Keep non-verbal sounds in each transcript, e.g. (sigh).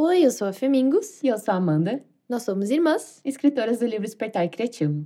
Oi, eu sou a Femingos. E eu sou a Amanda. Nós somos irmãs, escritoras do livro Despertar Criativo.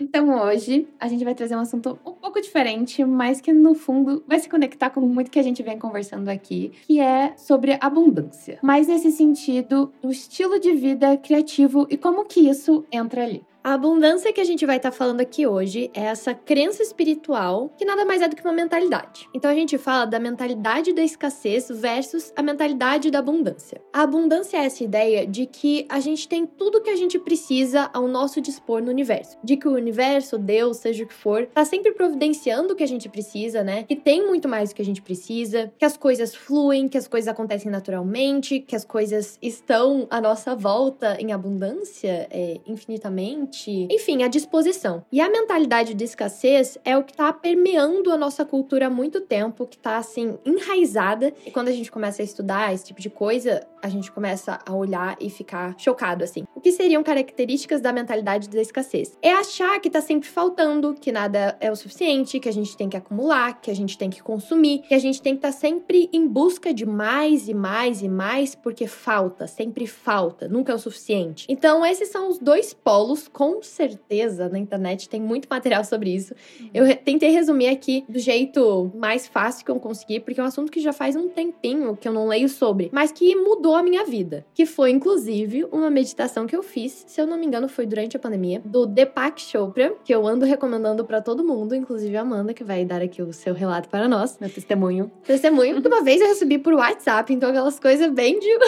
Então hoje a gente vai trazer um assunto um pouco diferente, mas que no fundo vai se conectar com muito que a gente vem conversando aqui, que é sobre abundância. Mas nesse sentido, o estilo de vida criativo e como que isso entra ali. A abundância que a gente vai estar tá falando aqui hoje é essa crença espiritual que nada mais é do que uma mentalidade. Então a gente fala da mentalidade da escassez versus a mentalidade da abundância. A abundância é essa ideia de que a gente tem tudo que a gente precisa ao nosso dispor no universo. De que o universo, Deus, seja o que for, tá sempre providenciando o que a gente precisa, né? Que tem muito mais do que a gente precisa, que as coisas fluem, que as coisas acontecem naturalmente, que as coisas estão à nossa volta em abundância, é, infinitamente enfim, a disposição. E a mentalidade de escassez é o que está permeando a nossa cultura há muito tempo, que está assim enraizada. E quando a gente começa a estudar esse tipo de coisa, a gente começa a olhar e ficar chocado assim. O que seriam características da mentalidade da escassez? É achar que está sempre faltando, que nada é o suficiente, que a gente tem que acumular, que a gente tem que consumir, que a gente tem que estar tá sempre em busca de mais e mais e mais porque falta, sempre falta, nunca é o suficiente. Então, esses são os dois polos com com certeza na internet tem muito material sobre isso. Eu tentei resumir aqui do jeito mais fácil que eu consegui, porque é um assunto que já faz um tempinho que eu não leio sobre, mas que mudou a minha vida. Que foi, inclusive, uma meditação que eu fiz, se eu não me engano, foi durante a pandemia, do Deepak Chopra, que eu ando recomendando para todo mundo, inclusive a Amanda, que vai dar aqui o seu relato para nós. Meu testemunho. Testemunho. Uma vez eu recebi por WhatsApp, então aquelas coisas bem de.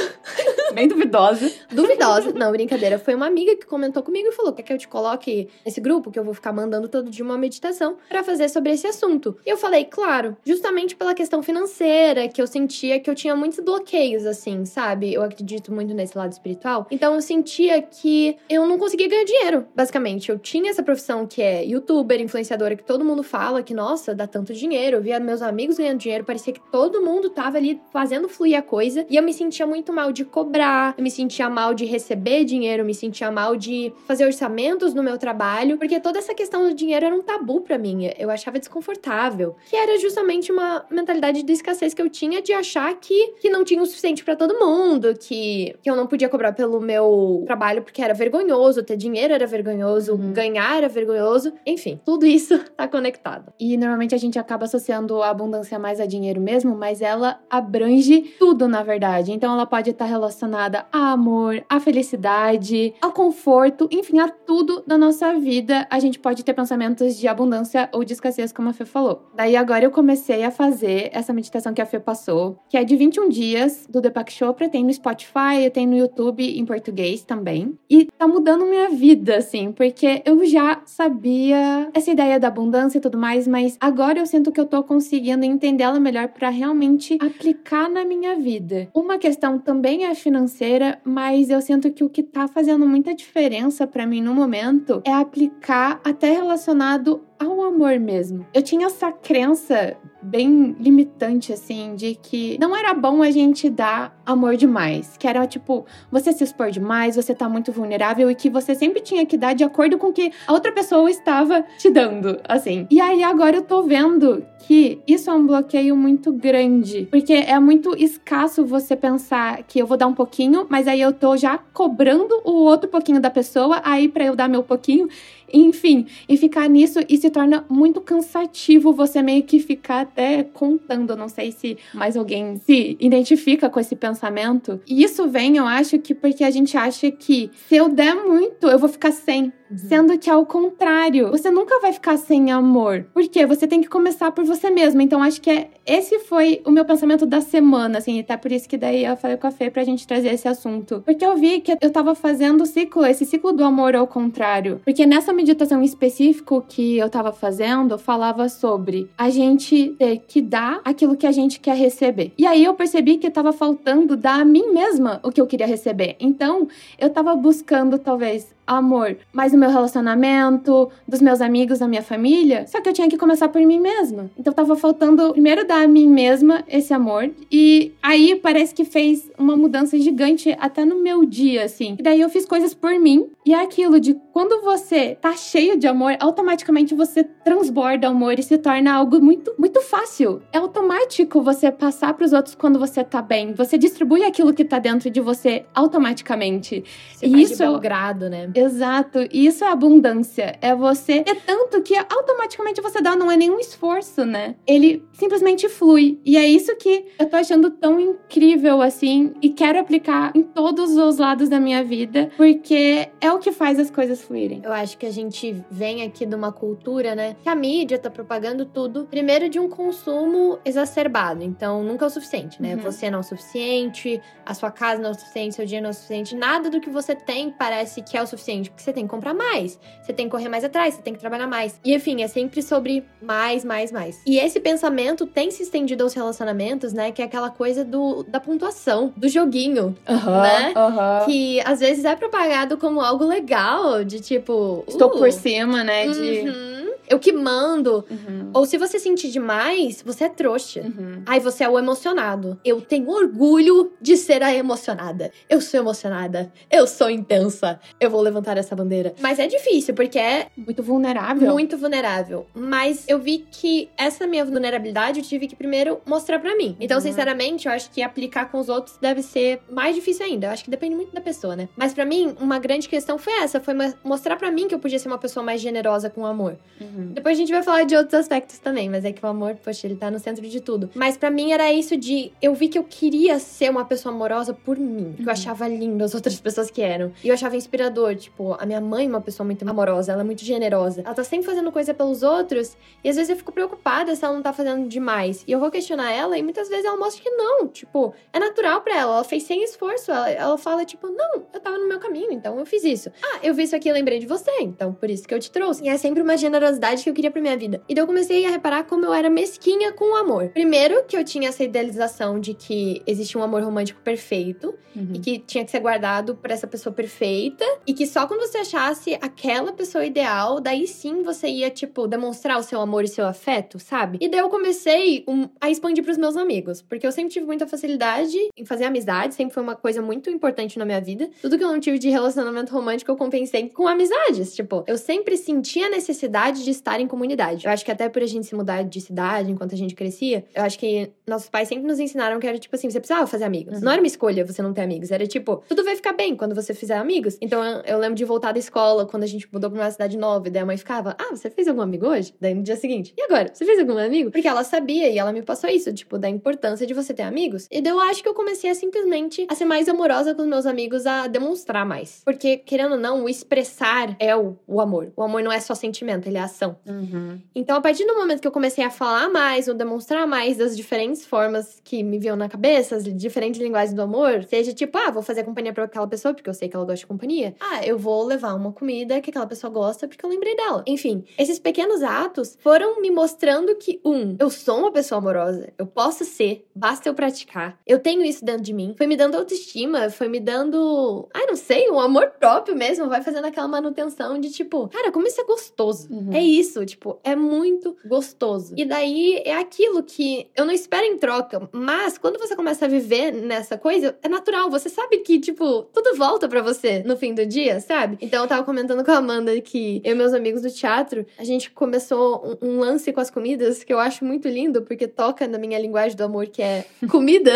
bem duvidosa. (laughs) Duvidosa. Não, brincadeira. Foi uma amiga que comentou comigo e falou que que eu te coloque nesse grupo, que eu vou ficar mandando todo dia uma meditação para fazer sobre esse assunto. E eu falei, claro, justamente pela questão financeira, que eu sentia que eu tinha muitos bloqueios, assim, sabe? Eu acredito muito nesse lado espiritual. Então eu sentia que eu não conseguia ganhar dinheiro, basicamente. Eu tinha essa profissão que é youtuber, influenciadora, que todo mundo fala que, nossa, dá tanto dinheiro. Eu via meus amigos ganhando dinheiro, parecia que todo mundo tava ali fazendo fluir a coisa. E eu me sentia muito mal de cobrar, eu me sentia mal de receber dinheiro, eu me sentia mal de fazer orçamento no meu trabalho, porque toda essa questão do dinheiro era um tabu para mim. Eu achava desconfortável. Que era justamente uma mentalidade de escassez que eu tinha de achar que, que não tinha o suficiente para todo mundo, que, que eu não podia cobrar pelo meu trabalho porque era vergonhoso, ter dinheiro era vergonhoso, uhum. ganhar era vergonhoso. Enfim, tudo isso (laughs) tá conectado. E normalmente a gente acaba associando a abundância mais a dinheiro mesmo, mas ela abrange tudo, na verdade. Então ela pode estar relacionada a amor, a felicidade, ao conforto, enfim, a tudo da nossa vida a gente pode ter pensamentos de abundância ou de escassez, como a Fê falou. Daí agora eu comecei a fazer essa meditação que a Fê passou, que é de 21 dias do Deepak Chopra, tem no Spotify, tem no YouTube em português também. E tá mudando minha vida, assim, porque eu já sabia essa ideia da abundância e tudo mais, mas agora eu sinto que eu tô conseguindo entender ela melhor para realmente aplicar na minha vida. Uma questão também é financeira, mas eu sinto que o que tá fazendo muita diferença para mim no momento é aplicar até relacionado ao amor mesmo. Eu tinha essa crença bem limitante, assim, de que não era bom a gente dar amor demais. Que era tipo, você se expor demais, você tá muito vulnerável e que você sempre tinha que dar de acordo com o que a outra pessoa estava te dando, assim. E aí agora eu tô vendo que isso é um bloqueio muito grande, porque é muito escasso você pensar que eu vou dar um pouquinho, mas aí eu tô já cobrando o outro pouquinho da pessoa aí para eu dar meu pouquinho. Enfim, e ficar nisso e se torna muito cansativo você meio que ficar até contando. Não sei se mais alguém se identifica com esse pensamento. E isso vem, eu acho que porque a gente acha que se eu der muito, eu vou ficar sem. Uhum. Sendo que ao contrário, você nunca vai ficar sem amor. Porque você tem que começar por você mesmo. Então acho que é, esse foi o meu pensamento da semana, assim, até por isso que daí eu falei com a Fê pra gente trazer esse assunto. Porque eu vi que eu tava fazendo o ciclo, esse ciclo do amor ao contrário. Porque nessa meditação específico que eu tava fazendo, falava sobre a gente ter que dar aquilo que a gente quer receber. E aí eu percebi que tava faltando dar a mim mesma o que eu queria receber. Então, eu tava buscando talvez amor mais no meu relacionamento, dos meus amigos, da minha família. Só que eu tinha que começar por mim mesma. Então tava faltando primeiro dar a mim mesma esse amor. E aí parece que fez uma mudança gigante até no meu dia, assim. E daí eu fiz coisas por mim. E é aquilo de quando você tá cheio de amor, automaticamente você transborda amor e se torna algo muito, muito fácil. É automático você passar para os outros quando você tá bem. Você distribui aquilo que tá dentro de você automaticamente. Você e isso é o grado, né? Exato. E isso é abundância. É você. É tanto que automaticamente você dá, não é nenhum esforço, né? Ele simplesmente flui. E é isso que eu tô achando tão incrível assim e quero aplicar em todos os lados da minha vida, porque é o que faz as coisas fluírem. Eu acho que a gente vem aqui de uma cultura, né? Que a mídia tá propagando tudo, primeiro de um consumo exacerbado. Então, nunca é o suficiente, né? Uhum. Você não é o suficiente, a sua casa não é o suficiente, seu dia não é o suficiente. Nada do que você tem parece que é o suficiente, porque você tem que comprar mais, você tem que correr mais atrás, você tem que trabalhar mais. E enfim, é sempre sobre mais, mais, mais. E esse pensamento tem se estendido aos relacionamentos, né? Que é aquela coisa do, da pontuação, do joguinho, uhum, né? Uhum. Que às vezes é propagado como algo legal, de tipo. Estou uh, por cima, né? De. Uhum eu que mando. Uhum. Ou se você sentir demais, você é trouxa. Uhum. Aí você é o emocionado. Eu tenho orgulho de ser a emocionada. Eu sou emocionada. Eu sou intensa. Eu vou levantar essa bandeira. Mas é difícil, porque é. Muito vulnerável. Muito vulnerável. Mas eu vi que essa minha vulnerabilidade eu tive que primeiro mostrar para mim. Então, uhum. sinceramente, eu acho que aplicar com os outros deve ser mais difícil ainda. Eu acho que depende muito da pessoa, né? Mas para mim, uma grande questão foi essa: foi mostrar para mim que eu podia ser uma pessoa mais generosa com o amor. Uhum. Uhum. Depois a gente vai falar de outros aspectos também, mas é que o amor, poxa, ele tá no centro de tudo. Mas para mim era isso de. Eu vi que eu queria ser uma pessoa amorosa por mim. Que eu uhum. achava lindo as (laughs) outras pessoas que eram. E eu achava inspirador. Tipo, a minha mãe é uma pessoa muito amorosa, ela é muito generosa. Ela tá sempre fazendo coisa pelos outros. E às vezes eu fico preocupada se ela não tá fazendo demais. E eu vou questionar ela e muitas vezes ela mostra que não. Tipo, é natural para ela. Ela fez sem esforço. Ela, ela fala, tipo, não, eu tava no meu caminho, então eu fiz isso. Ah, eu vi isso aqui e lembrei de você, então por isso que eu te trouxe. E é sempre uma generosidade que eu queria pra minha vida. E daí eu comecei a reparar como eu era mesquinha com o amor. Primeiro, que eu tinha essa idealização de que existia um amor romântico perfeito uhum. e que tinha que ser guardado por essa pessoa perfeita e que só quando você achasse aquela pessoa ideal, daí sim você ia, tipo, demonstrar o seu amor e seu afeto, sabe? E daí eu comecei um, a expandir pros meus amigos, porque eu sempre tive muita facilidade em fazer amizade, sempre foi uma coisa muito importante na minha vida. Tudo que eu não tive de relacionamento romântico eu compensei com amizades, tipo, eu sempre sentia a necessidade de estar em comunidade. Eu acho que até por a gente se mudar de cidade enquanto a gente crescia, eu acho que nossos pais sempre nos ensinaram que era tipo assim, você precisava fazer amigos. Uhum. Não era uma escolha você não ter amigos, era tipo, tudo vai ficar bem quando você fizer amigos. Então eu, eu lembro de voltar da escola quando a gente mudou pra uma cidade nova e daí a mãe ficava, ah, você fez algum amigo hoje? Daí no dia seguinte, e agora? Você fez algum amigo? Porque ela sabia e ela me passou isso, tipo, da importância de você ter amigos. E daí eu acho que eu comecei a simplesmente a ser mais amorosa com os meus amigos, a demonstrar mais. Porque, querendo ou não, o expressar é o, o amor. O amor não é só sentimento, ele é ação. Uhum. Então, a partir do momento que eu comecei a falar mais ou demonstrar mais das diferentes formas que me viam na cabeça, as diferentes linguagens do amor, seja tipo, ah, vou fazer companhia pra aquela pessoa porque eu sei que ela gosta de companhia. Ah, eu vou levar uma comida que aquela pessoa gosta porque eu lembrei dela. Enfim, esses pequenos atos foram me mostrando que, um, eu sou uma pessoa amorosa, eu posso ser, basta eu praticar. Eu tenho isso dentro de mim. Foi me dando autoestima, foi me dando, ai, não sei, um amor próprio mesmo, vai fazendo aquela manutenção de tipo, cara, como isso é gostoso. Uhum. É isso, tipo, é muito gostoso. E daí é aquilo que eu não espero em troca, mas quando você começa a viver nessa coisa, é natural. Você sabe que, tipo, tudo volta para você no fim do dia, sabe? Então eu tava comentando com a Amanda que eu e meus amigos do teatro, a gente começou um, um lance com as comidas que eu acho muito lindo, porque toca na minha linguagem do amor, que é (laughs) comida.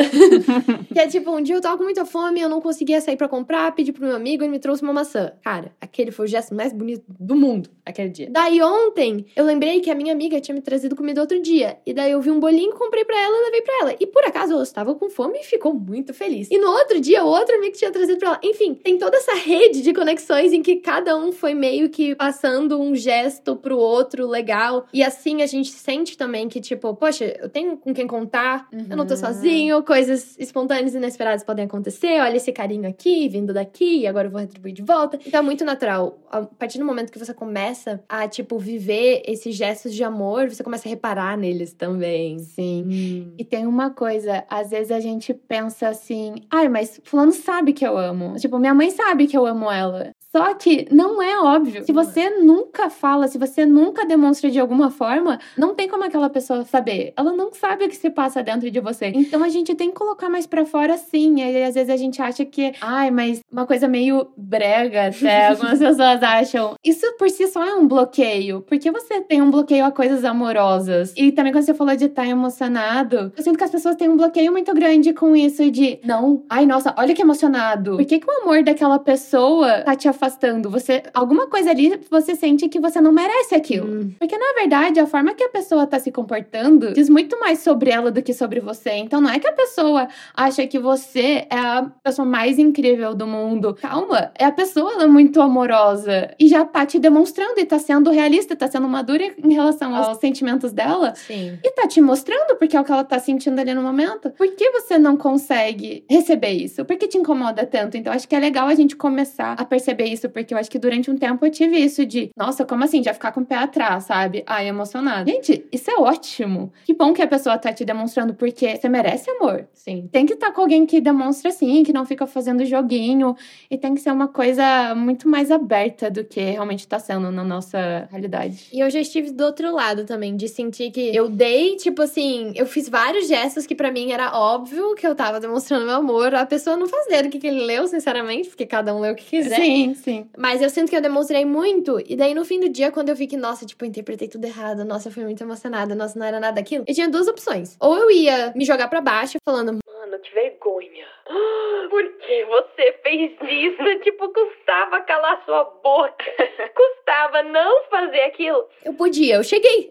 (laughs) que é tipo, um dia eu tava com muita fome, eu não conseguia sair para comprar, pedi pro meu amigo, ele me trouxe uma maçã. Cara, aquele foi o gesto mais bonito do mundo, aquele dia. Daí ontem, eu lembrei que a minha amiga tinha me trazido comida outro dia. E daí eu vi um bolinho, comprei para ela e levei para ela. E por acaso eu estava com fome e ficou muito feliz. E no outro dia, o outro amigo tinha trazido pra ela. Enfim, tem toda essa rede de conexões em que cada um foi meio que passando um gesto pro outro legal. E assim a gente sente também que, tipo, poxa, eu tenho com quem contar, uhum. eu não tô uhum. sozinho, coisas espontâneas e inesperadas podem acontecer. Olha esse carinho aqui, vindo daqui, e agora eu vou retribuir de volta. Então é muito natural. A partir do momento que você começa a, tipo, viver esses gestos de amor, você começa a reparar neles também. Sim. Hum. E tem uma coisa, às vezes a gente pensa assim, ai, mas fulano sabe que eu amo. Tipo, minha mãe sabe que eu amo ela. Só que não é óbvio. Se você nunca fala, se você nunca demonstra de alguma forma, não tem como aquela pessoa saber. Ela não sabe o que se passa dentro de você. Então a gente tem que colocar mais para fora sim. E aí, às vezes a gente acha que, ai, mas uma coisa meio brega até, (laughs) algumas pessoas acham. Isso por si só é um bloqueio. Porque você tem um bloqueio a coisas amorosas. E também quando você falou de estar emocionado, eu sinto que as pessoas têm um bloqueio muito grande com isso de, não, ai, nossa, olha que emocionado. Por que, que o amor daquela pessoa tá te afastando? Você, alguma coisa ali, você sente que você não merece aquilo. Hum. Porque na verdade, a forma que a pessoa tá se comportando diz muito mais sobre ela do que sobre você. Então não é que a pessoa acha que você é a pessoa mais incrível do mundo. Calma, é a pessoa ela é muito amorosa e já tá te demonstrando e tá sendo realista, tá sendo madura em relação aos sentimentos dela. Sim. E tá te mostrando porque é o que ela tá sentindo ali no momento. Por que você não consegue receber isso? Por que te incomoda tanto? Então acho que é legal a gente começar a perceber isso, porque eu acho que durante um tempo eu tive isso de, nossa, como assim? Já ficar com o pé atrás, sabe? Ai, emocionado. Gente, isso é ótimo. Que bom que a pessoa tá te demonstrando porque você merece amor. Sim. Tem que estar tá com alguém que demonstra assim, que não fica fazendo joguinho. E tem que ser uma coisa muito mais aberta do que realmente tá sendo na nossa realidade. E eu já estive do outro lado também, de sentir que eu dei, tipo assim, eu fiz vários gestos que para mim era óbvio que eu tava demonstrando meu amor. A pessoa não fazia do que, que ele leu, sinceramente, porque cada um lê o que quiser. Sim, sim. Mas eu sinto que eu demonstrei muito. E daí, no fim do dia, quando eu vi que, nossa, tipo, eu interpretei tudo errado, nossa, eu fui muito emocionada, nossa, não era nada daquilo, eu tinha duas opções. Ou eu ia me jogar para baixo, falando, mano, que vergonha. (gasps) Por que você fez isso? (laughs) tipo, custava calar sua boca. (laughs) custava não fazer aquilo. Eu podia, eu cheguei.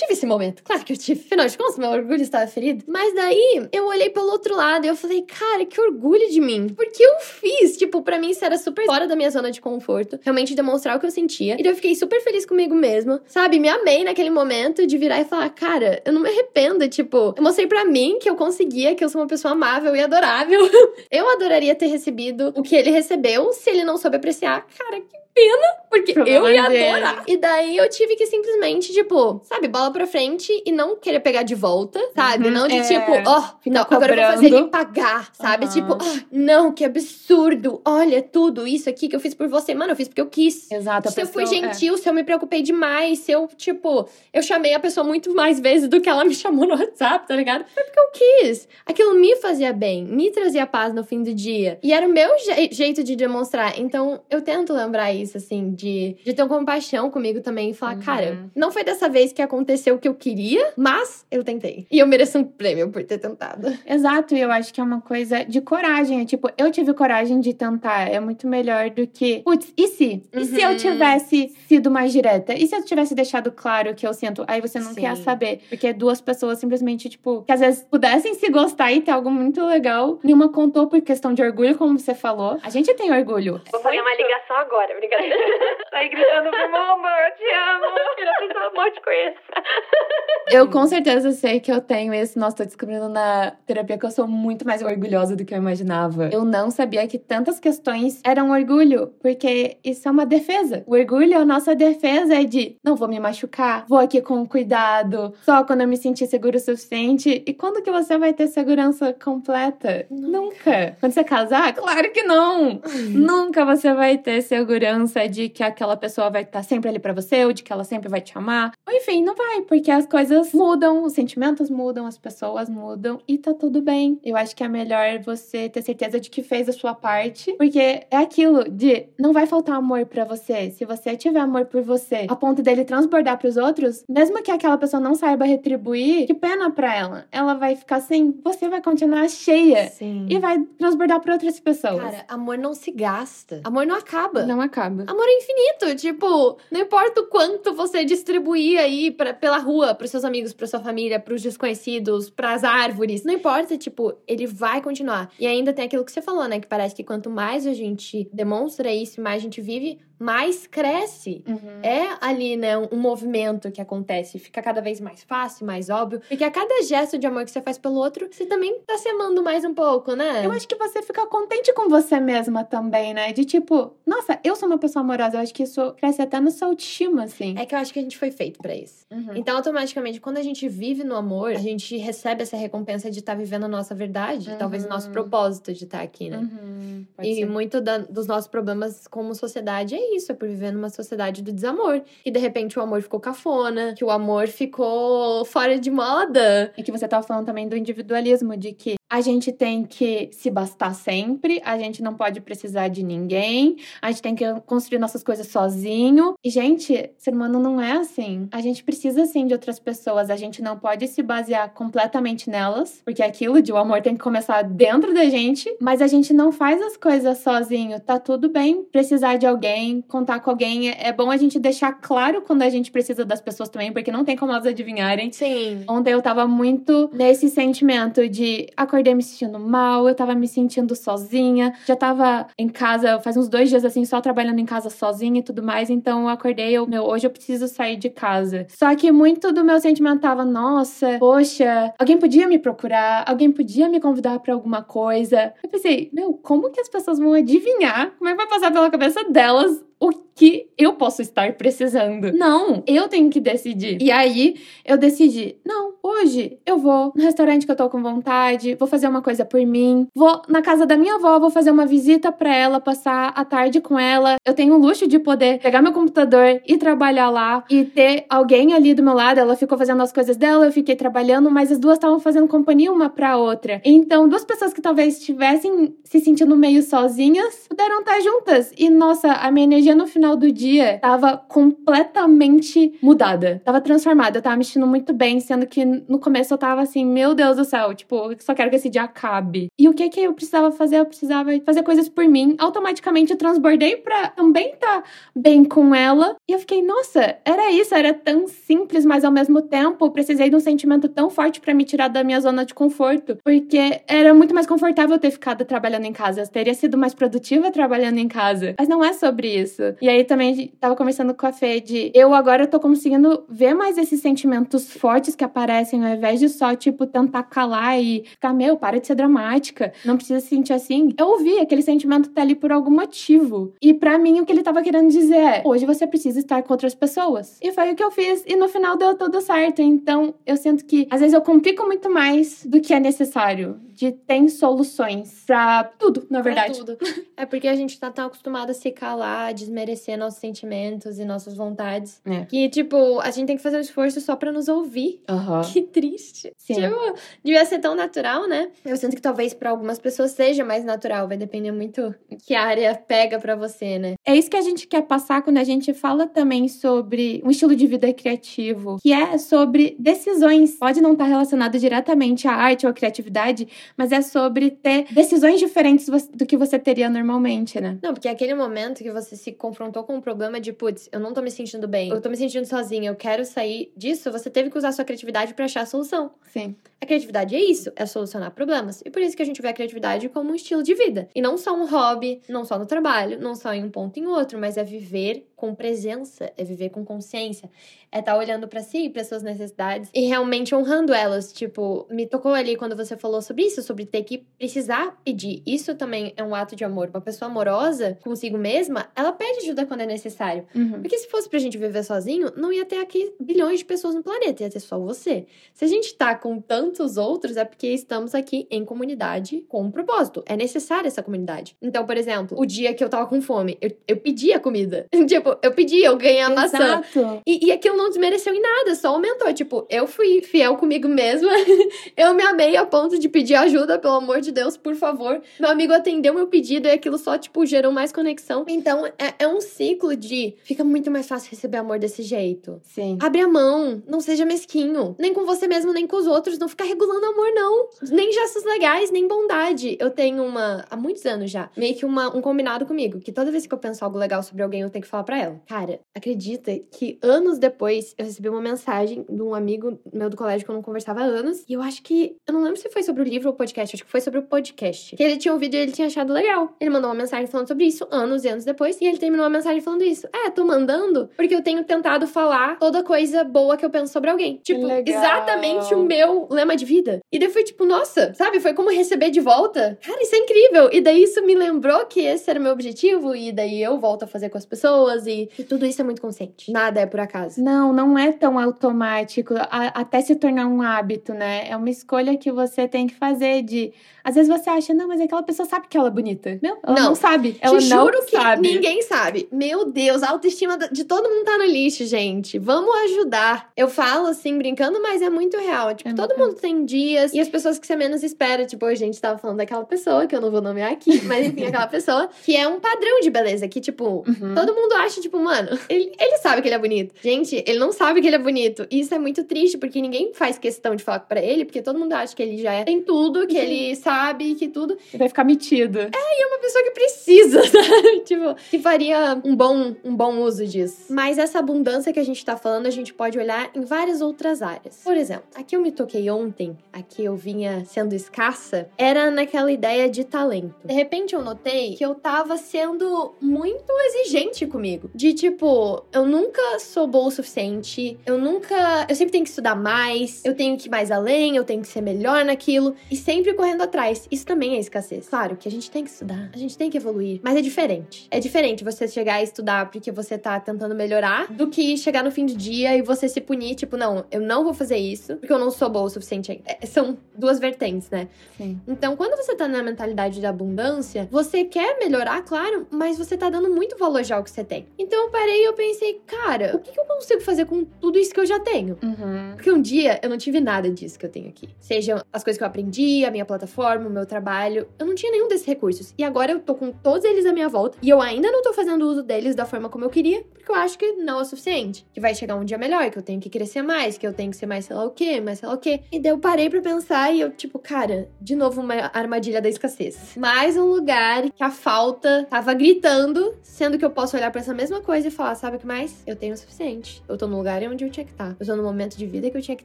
Tive esse momento. Claro que eu tive. Afinal de contas, meu orgulho estava ferido. Mas daí, eu olhei pelo outro lado e eu falei, cara, que orgulho de mim. Porque eu fiz. Tipo, para mim isso era super fora da minha zona de conforto. Realmente demonstrar o que eu sentia. E daí eu fiquei super feliz comigo mesma. Sabe? Me amei naquele momento de virar e falar, cara, eu não me arrependo. Tipo, eu mostrei para mim que eu conseguia, que eu sou uma pessoa amável e adorável. (laughs) eu adoraria ter recebido o que ele recebeu se ele não soube apreciar. Cara, que pena, porque eu ia adorar. E daí eu tive que simplesmente, tipo, sabe, bola pra frente e não querer pegar de volta, sabe? Uhum, não de é. tipo, ó, oh, não, agora eu vou fazer ele pagar, sabe? Uhum. Tipo, oh, não, que absurdo. Olha tudo isso aqui que eu fiz por você. Mano, eu fiz porque eu quis. Exato. Se eu fui gentil, é. se eu me preocupei demais, se eu, tipo, eu chamei a pessoa muito mais vezes do que ela me (laughs) chamou no WhatsApp, tá ligado? Foi porque eu quis. Aquilo me fazia bem, me trazia paz no fim do dia. E era o meu je jeito de demonstrar. Então, eu tento lembrar isso isso, assim, de, de ter compaixão comigo também e falar, uhum. cara, não foi dessa vez que aconteceu o que eu queria, mas eu tentei. E eu mereço um prêmio por ter tentado. Exato, e eu acho que é uma coisa de coragem. É tipo, eu tive coragem de tentar. É muito melhor do que, putz, e se? E se eu uhum. tivesse sido mais direta? E se eu tivesse deixado claro o que eu sinto? Aí você não Sim. quer saber. Porque duas pessoas simplesmente, tipo, que às vezes pudessem se gostar e ter algo muito legal. Nenhuma contou por questão de orgulho, como você falou. A gente tem orgulho. Vou fazer uma ligação agora, obrigada. (laughs) Sai gritando pro amor, eu te amo. Quero pessoa amor te conheça. (laughs) Eu com certeza sei que eu tenho esse. Nossa, tô descobrindo na terapia que eu sou muito mais orgulhosa do que eu imaginava. Eu não sabia que tantas questões eram orgulho, porque isso é uma defesa. O orgulho, a nossa defesa é de não vou me machucar, vou aqui com cuidado, só quando eu me sentir seguro o suficiente. E quando que você vai ter segurança completa? Nunca. Nunca. Quando você casar? Claro que não. (laughs) Nunca você vai ter segurança de que aquela pessoa vai estar sempre ali para você ou de que ela sempre vai te amar. Ou, enfim, não vai, porque as coisas mudam, os sentimentos mudam, as pessoas mudam e tá tudo bem. Eu acho que é melhor você ter certeza de que fez a sua parte, porque é aquilo de não vai faltar amor para você. Se você tiver amor por você, a ponto dele transbordar para os outros, mesmo que aquela pessoa não saiba retribuir, que pena para ela. Ela vai ficar assim, você vai continuar cheia Sim. e vai transbordar para outras pessoas. Cara, amor não se gasta. Amor não acaba. Não acaba. Amor é infinito. Tipo, não importa o quanto você distribuir aí pra, pela rua, pros seus amigos, pra sua família, pros desconhecidos, pras árvores. Não importa, tipo, ele vai continuar. E ainda tem aquilo que você falou, né? Que parece que quanto mais a gente demonstra isso, mais a gente vive, mais cresce. Uhum. É ali, né, um movimento que acontece. Fica cada vez mais fácil, mais óbvio. Porque a cada gesto de amor que você faz pelo outro, você também tá se amando mais um pouco, né? Eu acho que você fica contente com você mesma também, né? De tipo, nossa, eu sou uma pessoa amorosa. Eu acho que isso cresce até no sua autoestima, assim. É que eu acho que a gente foi feito para isso. Uhum. Então, automaticamente, quando a gente vive no amor, a gente recebe essa recompensa de estar tá vivendo a nossa verdade. Uhum. Talvez o nosso propósito de estar tá aqui, né? Uhum. E ser. muito da, dos nossos problemas como sociedade é isso, é por viver numa sociedade do desamor. E de repente o amor ficou cafona, que o amor ficou fora de moda. E que você tava falando também do individualismo, de que a gente tem que se bastar sempre, a gente não pode precisar de ninguém, a gente tem que construir nossas coisas sozinho. E, gente, ser humano não é assim. A gente precisa sim de outras pessoas, a gente não pode se basear completamente nelas, porque aquilo de o amor tem que começar dentro da gente, mas a gente não faz as coisas sozinho. Tá tudo bem precisar de alguém, contar com alguém. É bom a gente deixar claro quando a gente precisa das pessoas também, porque não tem como elas adivinharem. Sim. Ontem eu tava muito nesse sentimento de acordar acordei me sentindo mal, eu tava me sentindo sozinha. Já tava em casa, faz uns dois dias assim, só trabalhando em casa sozinha e tudo mais. Então eu acordei, eu, meu, hoje eu preciso sair de casa. Só que muito do meu sentimento tava, nossa, poxa, alguém podia me procurar, alguém podia me convidar para alguma coisa. Eu pensei, meu, como que as pessoas vão adivinhar? Como é que vai passar pela cabeça delas o que eu posso estar precisando. Não, eu tenho que decidir. E aí eu decidi, não, hoje eu vou no restaurante que eu tô com vontade, vou fazer uma coisa por mim, vou na casa da minha avó, vou fazer uma visita para ela, passar a tarde com ela. Eu tenho o luxo de poder pegar meu computador e trabalhar lá e ter alguém ali do meu lado. Ela ficou fazendo as coisas dela, eu fiquei trabalhando, mas as duas estavam fazendo companhia uma para outra. Então, duas pessoas que talvez estivessem se sentindo meio sozinhas puderam estar juntas. E nossa, a minha energia no final do dia tava completamente mudada. Tava transformada. Eu tava me sentindo muito bem, sendo que no começo eu tava assim, meu Deus do céu, tipo, só quero que esse dia acabe. E o que que eu precisava fazer? Eu precisava fazer coisas por mim. Automaticamente eu transbordei pra também estar tá bem com ela. E eu fiquei, nossa, era isso, era tão simples, mas ao mesmo tempo eu precisei de um sentimento tão forte para me tirar da minha zona de conforto. Porque era muito mais confortável ter ficado trabalhando em casa. Eu teria sido mais produtiva trabalhando em casa. Mas não é sobre isso. E aí também tava conversando com a Fê de eu agora tô conseguindo ver mais esses sentimentos fortes que aparecem, ao invés de só, tipo, tentar calar e ficar, meu, para de ser dramática, não precisa se sentir assim. Eu ouvi, aquele sentimento tá ali por algum motivo. E para mim, o que ele tava querendo dizer é: hoje você precisa estar com outras pessoas. E foi o que eu fiz, e no final deu tudo certo. Então, eu sinto que às vezes eu complico muito mais do que é necessário de tem soluções pra tudo, na verdade. Pra tudo. É porque a gente tá tão acostumado a se calar, a desmerecer nossos sentimentos e nossas vontades. É. Que, tipo, a gente tem que fazer um esforço só pra nos ouvir. Uhum. Que triste. Sim. Tipo, devia ser tão natural, né? Eu sinto que talvez para algumas pessoas seja mais natural. Vai depender muito que área pega para você, né? É isso que a gente quer passar quando a gente fala também sobre um estilo de vida criativo, que é sobre decisões. Pode não estar relacionado diretamente à arte ou à criatividade, mas é sobre ter decisões diferentes do que você teria normalmente, né? Não, porque é aquele momento que você se confrontou com um problema de, putz, eu não tô me sentindo bem, eu tô me sentindo sozinha, eu quero sair disso, você teve que usar sua criatividade para achar a solução. Sim. A criatividade é isso, é solucionar problemas. E por isso que a gente vê a criatividade como um estilo de vida. E não só um hobby, não só no trabalho, não só em um ponto em outro, mas é viver com presença, é viver com consciência, é estar tá olhando para si, para suas necessidades e realmente honrando elas. Tipo, me tocou ali quando você falou sobre isso, sobre ter que precisar pedir. Isso também é um ato de amor. Uma pessoa amorosa consigo mesma, ela pede ajuda quando é necessário. Uhum. Porque se fosse pra gente viver sozinho, não ia ter aqui bilhões de pessoas no planeta, ia ter só você. Se a gente tá com tantos outros, é porque estamos aqui em comunidade com um propósito. É necessária essa comunidade. Então, por exemplo, o dia que eu tava com fome, eu, eu pedi a comida. (laughs) tipo, eu pedi, eu ganhei a maçã. E, e aquilo não desmereceu em nada, só aumentou. Tipo, eu fui fiel comigo mesma. (laughs) eu me amei a ponto de pedir ajuda, pelo amor de Deus, por favor. Meu amigo atendeu meu pedido e aquilo só, tipo, gerou mais conexão. Então, é, é um ciclo de fica muito mais fácil receber amor desse jeito. Sim. Abre a mão, não seja mesquinho. Nem com você mesmo, nem com os outros. Não ficar regulando amor, não. Nem gestos legais, nem bondade. Eu tenho uma, há muitos anos já, meio que uma, um combinado comigo, que toda vez que eu penso algo legal sobre alguém, eu tenho que falar para ela. Cara, acredita que anos depois eu recebi uma mensagem de um amigo meu do colégio que eu não conversava há anos. E eu acho que. Eu não lembro se foi sobre o livro ou o podcast, acho que foi sobre o podcast. Que ele tinha ouvido e ele tinha achado legal. Ele mandou uma mensagem falando sobre isso anos e anos depois. E ele terminou a mensagem falando isso. É, tô mandando porque eu tenho tentado falar toda coisa boa que eu penso sobre alguém. Tipo, exatamente o meu lema de vida. E daí foi tipo, nossa, sabe? Foi como receber de volta. Cara, isso é incrível. E daí isso me lembrou que esse era o meu objetivo. E daí eu volto a fazer com as pessoas. E, e tudo isso é muito consciente. Nada é por acaso. Não, não é tão automático. A, até se tornar um hábito, né? É uma escolha que você tem que fazer de às vezes você acha, não, mas aquela pessoa sabe que ela é bonita. Não, ela não, não sabe. Ela Te não juro sabe. que ninguém sabe. Meu Deus, a autoestima de todo mundo tá no lixo, gente. Vamos ajudar. Eu falo assim, brincando, mas é muito real. Tipo, é todo mundo tem dias e as pessoas que você menos espera. Tipo, a gente tava falando daquela pessoa, que eu não vou nomear aqui, (laughs) mas enfim, aquela pessoa que é um padrão de beleza. Que, tipo, uhum. todo mundo acha, tipo, mano, ele, ele sabe que ele é bonito. Gente, ele não sabe que ele é bonito. E isso é muito triste, porque ninguém faz questão de falar para ele, porque todo mundo acha que ele já é, tem tudo, que uhum. ele sabe, que tudo tudo. vai ficar metido. É, e é uma pessoa que precisa, (laughs) sabe? tipo, que faria um bom, um bom uso disso. Mas essa abundância que a gente tá falando, a gente pode olhar em várias outras áreas. Por exemplo, aqui eu me toquei ontem, aqui eu vinha sendo escassa, era naquela ideia de talento. De repente eu notei que eu tava sendo muito exigente comigo. De tipo, eu nunca sou boa o suficiente, eu nunca. Eu sempre tenho que estudar mais, eu tenho que ir mais além, eu tenho que ser melhor naquilo, e sempre correndo atrás. Isso também é escassez. Claro que a gente tem que estudar, a gente tem que evoluir, mas é diferente. É diferente você chegar e estudar porque você tá tentando melhorar do que chegar no fim do dia e você se punir, tipo, não, eu não vou fazer isso porque eu não sou boa o suficiente ainda. É, são duas vertentes, né? Sim. Então, quando você tá na mentalidade da abundância, você quer melhorar, claro, mas você tá dando muito valor já ao que você tem. Então, eu parei e eu pensei, cara, o que, que eu consigo fazer com tudo isso que eu já tenho? Uhum. Porque um dia eu não tive nada disso que eu tenho aqui. Sejam as coisas que eu aprendi, a minha plataforma, o meu trabalho eu não tinha nenhum desses recursos. E agora eu tô com todos eles à minha volta e eu ainda não tô fazendo uso deles da forma como eu queria, porque eu acho que não é o suficiente. Que vai chegar um dia melhor, que eu tenho que crescer mais, que eu tenho que ser mais sei lá o quê, mais sei lá o quê. E daí eu parei pra pensar e eu, tipo, cara, de novo uma armadilha da escassez. Mais um lugar que a falta tava gritando, sendo que eu posso olhar para essa mesma coisa e falar, sabe o que mais? Eu tenho o suficiente. Eu tô no lugar onde eu tinha que estar. Tá. Eu tô no momento de vida que eu tinha que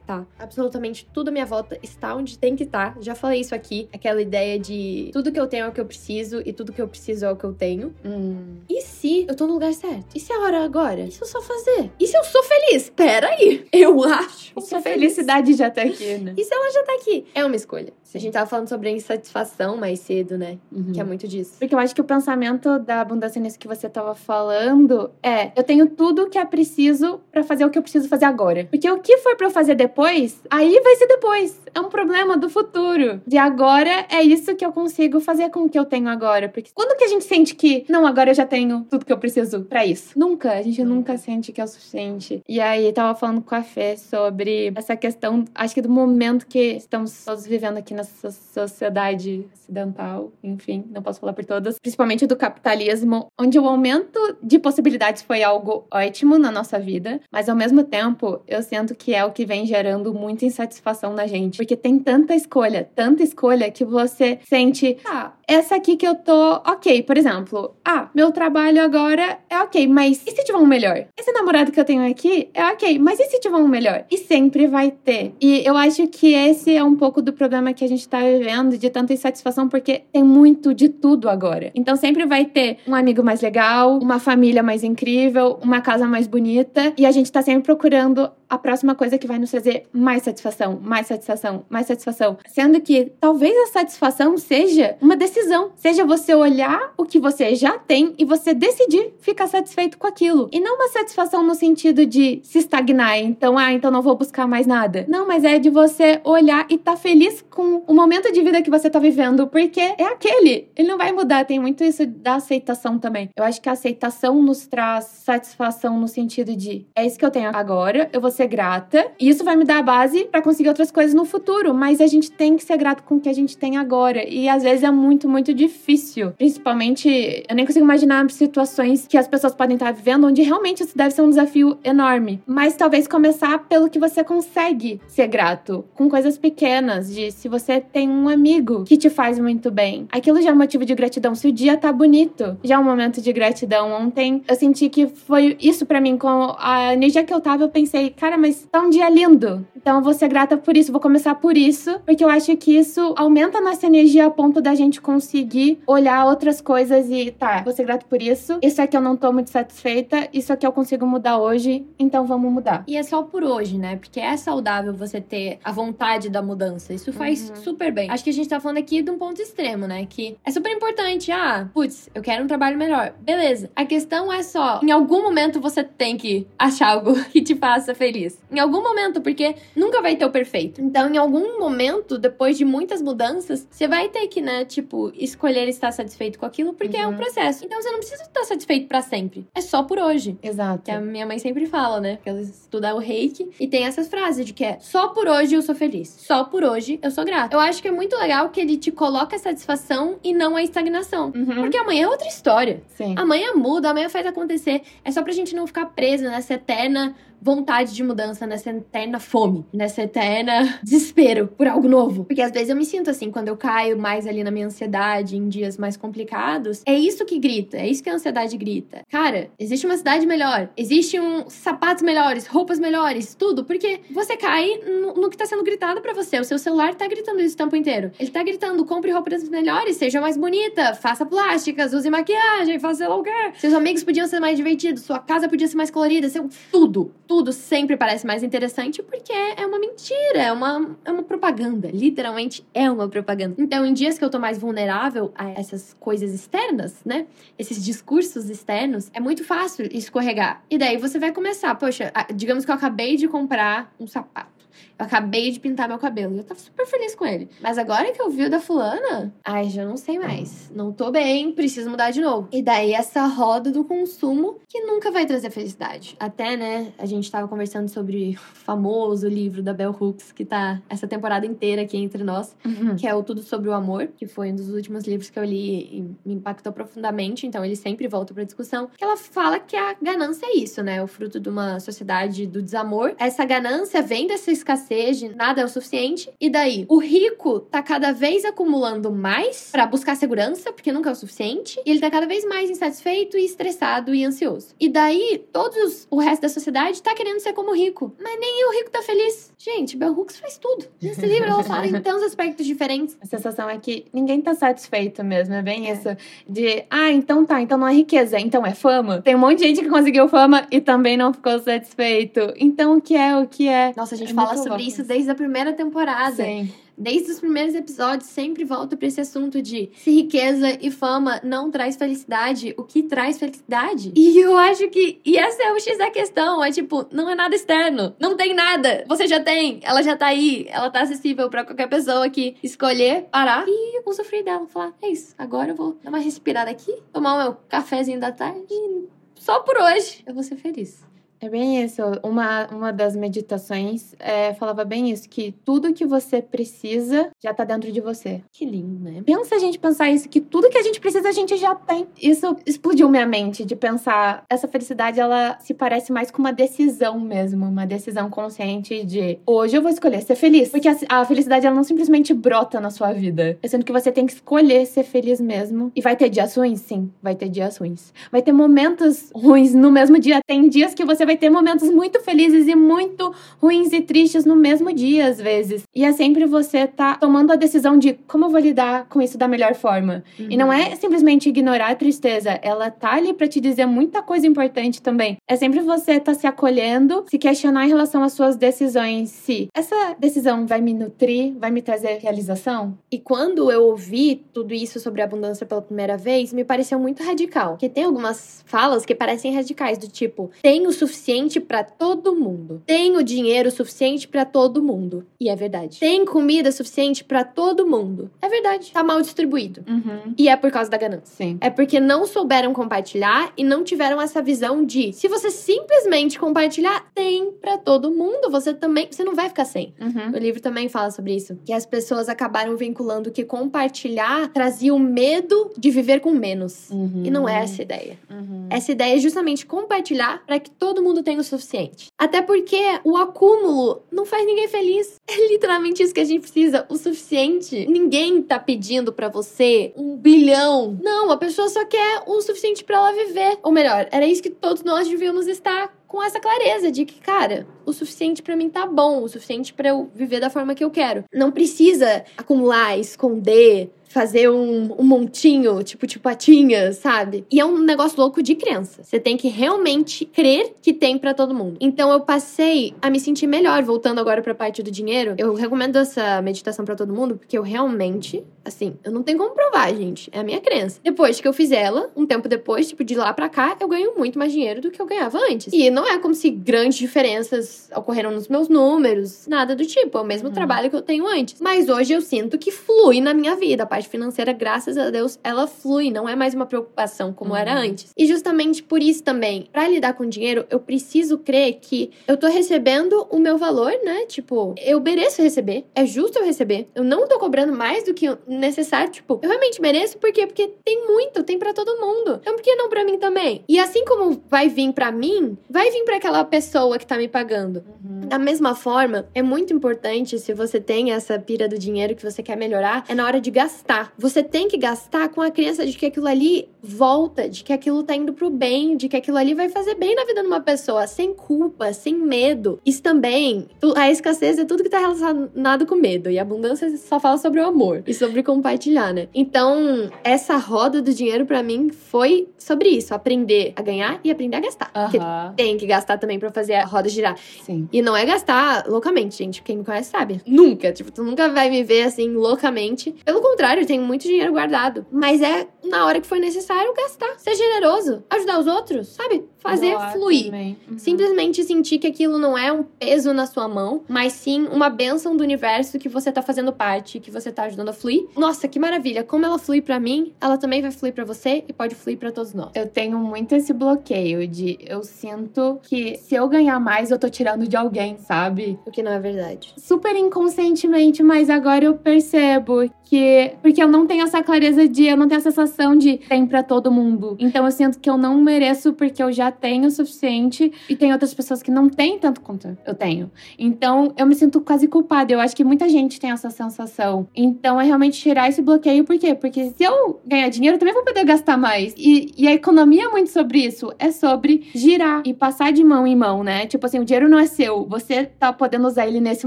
estar. Tá. Absolutamente tudo à minha volta está onde tem que estar. Tá. Já falei isso aqui, aquela ideia de tudo que eu tenho é o que eu preciso e tudo que eu preciso é o que eu tenho. Hum. E se eu tô no lugar certo? E se é a hora agora? E se eu só fazer? E se eu sou feliz? Pera aí. Eu acho. E se a felicidade já tá aqui, né? E se ela já tá aqui? É uma escolha. A gente tava falando sobre a insatisfação mais cedo, né? Uhum. Que é muito disso. Porque eu acho que o pensamento da abundância nisso que você tava falando é: eu tenho tudo que é preciso para fazer o que eu preciso fazer agora. Porque o que for para eu fazer depois, aí vai ser depois. É um problema do futuro. De agora é isso que eu consigo fazer com o que eu tenho agora. Porque quando que a gente sente que, não, agora eu já tenho tudo que eu preciso para isso? Nunca. A gente nunca sente que é o suficiente. E aí, tava falando com a Fê sobre essa questão, acho que do momento que estamos todos vivendo aqui nessa sociedade ocidental, enfim, não posso falar por todas, principalmente do capitalismo, onde o aumento de possibilidades foi algo ótimo na nossa vida, mas ao mesmo tempo eu sinto que é o que vem gerando muita insatisfação na gente, porque tem tanta escolha, tanta escolha que você sente, ah, essa aqui que eu tô ok, por exemplo, ah, meu trabalho agora é ok, mas e se tiver um melhor? Esse namorado que eu tenho aqui é ok, mas e se tiver um melhor? E sempre vai ter. E eu acho que esse é um pouco do problema que a gente tá vivendo, de tanta insatisfação, porque tem muito de tudo agora. Então sempre vai ter um amigo mais legal, uma família mais incrível, uma casa mais bonita, e a gente tá sempre procurando a próxima coisa que vai nos trazer mais satisfação, mais satisfação, mais satisfação. Sendo que talvez a satisfação seja uma decisão, seja você olhar o que você já tem e você decidir ficar satisfeito com aquilo. E não uma satisfação no sentido de se estagnar, então, ah, então não vou buscar mais nada. Não, mas é de você olhar e tá feliz com o momento de vida que você tá vivendo, porque é aquele. Ele não vai mudar, tem muito isso da aceitação também. Eu acho que a aceitação nos traz satisfação no sentido de é isso que eu tenho agora, eu vou ser grata. E isso vai me dar a base para conseguir outras coisas no futuro. Mas a gente tem que ser grato com o que a gente tem agora. E às vezes é muito, muito difícil. Principalmente, eu nem consigo imaginar situações que as pessoas podem estar vivendo onde realmente isso deve ser um desafio enorme. Mas talvez começar pelo que você consegue ser grato. Com coisas pequenas, de se você tem um amigo que te faz muito bem. Aquilo já é um motivo de gratidão. Se o dia tá bonito, já é um momento de gratidão. Ontem eu senti que foi isso para mim. Com a energia que eu tava, eu pensei, cara, mas tá um dia lindo. Então eu vou ser grata por isso, vou começar por isso, porque eu acho que isso aumenta a nossa energia a ponto da gente conseguir conseguir olhar outras coisas e, tá, vou ser grato por isso. Isso aqui eu não tô muito satisfeita, isso aqui eu consigo mudar hoje, então vamos mudar. E é só por hoje, né? Porque é saudável você ter a vontade da mudança. Isso faz Uhum. super bem. Acho que a gente tá falando aqui de um ponto extremo, né? Que é super importante. Ah, putz, eu quero um trabalho melhor. Beleza. A questão é só, em algum momento você tem que achar algo (laughs) que te faça feliz. Em algum momento, porque nunca vai ter o perfeito. Então, em algum momento, depois de muitas mudanças, você vai ter que, né, tipo, escolher estar satisfeito com aquilo, porque é um Uhum. processo. Então, você não precisa estar satisfeito pra sempre. É só por hoje. Exato. Que a minha mãe sempre fala, né? Que ela estuda o reiki e tem essas frases de que é só por hoje eu sou feliz. Só por hoje eu sou grata. Eu acho que é muito legal que ele te coloca a satisfação e não a estagnação. Uhum. Porque amanhã é outra história. Sim. Amanhã muda, amanhã faz acontecer. É só pra gente não ficar preso nessa eterna vontade de mudança, nessa eterna fome, nessa eterna desespero por algo novo. Porque às vezes eu me sinto assim, quando eu caio mais ali na minha ansiedade, em dias mais complicados, é isso que grita, é isso que a ansiedade grita. Cara, existe uma cidade melhor, existe um sapatos melhores, roupas melhores, tudo, porque você cai no, no que tá sendo gritado pra você. O seu celular tá gritando isso o tempo inteiro. Ele tá gritando, compre roupas melhores, seja mais bonita, faça plásticas, use maquiagem, faça sei lá o quê. Seus amigos podiam ser mais divertidos, sua casa podia ser mais colorida, seu tudo, tudo sempre parece mais interessante porque é uma mentira, é uma, é uma propaganda. Literalmente é uma propaganda. Então, em dias que eu tô mais vulnerável a essas coisas externas, né? Esses discursos externos, é muito fácil escorregar. E daí você vai começar, poxa, digamos que eu acabei de comprar um sapato. Eu acabei de pintar meu cabelo. e Eu tava super feliz com ele. Mas agora que eu vi o da fulana, ai, já não sei mais. Não tô bem, preciso mudar de novo. E daí essa roda do consumo que nunca vai trazer felicidade. Até, né, a gente tava conversando sobre o famoso livro da Bell Hooks, que tá essa temporada inteira aqui entre nós, Uhum. que é o Tudo Sobre o Amor, que foi um dos últimos livros que eu li e me impactou profundamente, então ele sempre volta pra discussão, que ela fala que a ganância é isso, né? O fruto de uma sociedade do desamor. Essa ganância vem dessa escassez de nada é o suficiente, e daí o rico tá cada vez acumulando mais pra buscar segurança, porque nunca é o suficiente, e ele tá cada vez mais insatisfeito e estressado e ansioso. E daí todos o resto da sociedade tá querendo ser como o rico, mas nem o rico tá feliz. Gente, Bell Hooks faz tudo. Nesse livro ela (laughs) fala em tantos aspectos diferentes. A sensação é que ninguém tá satisfeito mesmo. É bem isso. De, ah, então tá, então não é riqueza, então é fama. Tem um monte de gente que conseguiu fama e também não ficou satisfeito. Então o que é, o que é? Nossa, a gente É fala sobre louco isso desde a primeira temporada. Sim. Desde os primeiros episódios, sempre volta pra esse assunto de se riqueza e fama não traz felicidade, o que traz felicidade? E eu acho que. E essa é o X da questão. É tipo, não é nada externo. Não tem nada. Você já tem. Ela já tá aí. Ela tá acessível pra qualquer pessoa que escolher parar e usufruir dela. Falar, é isso. Agora eu vou dar uma respirada aqui, tomar o meu cafezinho da tarde e só por hoje eu vou ser feliz. É bem isso. Uma, uma das meditações é, falava bem isso, que tudo que você precisa já tá dentro de você. Que lindo, né? Pensa a gente pensar isso, que tudo que a gente precisa a gente já tem. Isso explodiu minha mente de pensar. Essa felicidade, ela se parece mais com uma decisão mesmo. Uma decisão consciente de hoje eu vou escolher ser feliz. Porque a, a felicidade, ela não simplesmente brota na sua vida. É sendo que você tem que escolher ser feliz mesmo. E vai ter dias ruins? Sim, vai ter dias ruins. Vai ter momentos ruins no mesmo dia. Tem dias que você vai ter momentos muito felizes e muito ruins e tristes no mesmo dia, às vezes. E é sempre você tá tomando a decisão de como eu vou lidar com isso da melhor forma. E não é simplesmente ignorar a tristeza, ela tá ali pra te dizer muita coisa importante também. É sempre você tá se acolhendo, se questionar em relação às suas decisões, se essa decisão vai me nutrir, vai me trazer realização. E quando eu ouvi tudo isso sobre abundância pela primeira vez, me pareceu muito radical. Porque tem algumas falas que parecem radicais, do tipo: tem o suficiente pra todo mundo. Tem o dinheiro suficiente pra todo mundo. E é verdade. Tem comida suficiente pra todo mundo. É verdade. Tá mal distribuído. Uhum. E é por causa da ganância. Sim. É porque não souberam compartilhar e não tiveram essa visão de se você simplesmente compartilhar, tem pra todo mundo. Você também, você não vai ficar sem. Uhum. O livro também fala sobre isso. Que as pessoas acabaram vinculando que compartilhar trazia o medo de viver com menos. Uhum. E não é essa ideia. Uhum. Essa ideia é justamente compartilhar para que todo mundo tenha o suficiente. Até porque o acúmulo não faz ninguém feliz. (laughs) É literalmente isso que a gente precisa, o suficiente. Ninguém tá pedindo para você um bilhão. Não, a pessoa só quer o suficiente para ela viver. Ou melhor, era isso que todos nós devíamos estar com essa clareza de que, cara, o suficiente para mim tá bom, o suficiente para eu viver da forma que eu quero. Não precisa acumular, esconder, fazer um, um montinho, tipo de patinhas, sabe? E é um negócio louco de crença. Você tem que realmente crer que tem para todo mundo. Então eu passei a me sentir melhor, voltando agora pra parte do dinheiro. Eu recomendo essa meditação para todo mundo, porque eu realmente, assim, eu não tenho como provar, gente. É a minha crença. Depois que eu fiz ela, um tempo depois, tipo, de lá pra cá, eu ganho muito mais dinheiro do que eu ganhava antes. E não é como se grandes diferenças ocorreram nos meus números, nada do tipo. É o mesmo uhum. trabalho que eu tenho antes. Mas hoje eu sinto que flui na minha vida. A parte financeira, graças a Deus, ela flui, não é mais uma preocupação como uhum. era antes. E justamente por isso também, para lidar com dinheiro, eu preciso crer que eu tô recebendo o meu valor, né? Tipo, eu mereço receber, é justo eu receber. Eu não tô cobrando mais do que necessário, tipo, eu realmente mereço por quê? Porque tem muito, tem para todo mundo. Então por que não para mim também? E assim como vai vir para mim, vai vir para aquela pessoa que tá me pagando. Uhum. Da mesma forma, é muito importante se você tem essa pira do dinheiro que você quer melhorar, é na hora de gastar. Você tem que gastar com a crença de que aquilo ali volta, de que aquilo tá indo pro bem, de que aquilo ali vai fazer bem na vida de uma pessoa, sem culpa, sem medo. Isso também, a escassez é tudo que tá relacionado com medo. E a abundância só fala sobre o amor e sobre compartilhar, né? Então, essa roda do dinheiro para mim foi sobre isso: aprender a ganhar e aprender a gastar. Uhum. Porque tem que gastar também para fazer a roda girar. Sim. E não é gastar loucamente, gente. Quem me conhece sabe. Nunca. Tipo, tu nunca vai me ver assim loucamente. Pelo contrário, contrário, tenho muito dinheiro guardado. Mas é na hora que for necessário gastar. Ser generoso, ajudar os outros, sabe? Fazer fluir. Uhum. Simplesmente sentir que aquilo não é um peso na sua mão, mas sim uma benção do universo que você tá fazendo parte, que você tá ajudando a fluir. Nossa, que maravilha! Como ela flui para mim, ela também vai fluir para você e pode fluir para todos nós. Eu tenho muito esse bloqueio de eu sinto que se eu ganhar mais, eu tô tirando de alguém, sabe? O que não é verdade. Super inconscientemente, mas agora eu percebo que porque eu não tenho essa clareza de eu não tenho a sensação de tem para todo mundo. Então eu sinto que eu não mereço porque eu já tenho o suficiente e tem outras pessoas que não têm tanto quanto eu tenho. Então eu me sinto quase culpada. Eu acho que muita gente tem essa sensação. Então é realmente tirar esse bloqueio. Por quê? Porque se eu ganhar dinheiro, eu também vou poder gastar mais. E, e a economia é muito sobre isso. É sobre girar e passar de mão em mão, né? Tipo assim, o dinheiro não é seu. Você tá podendo usar ele nesse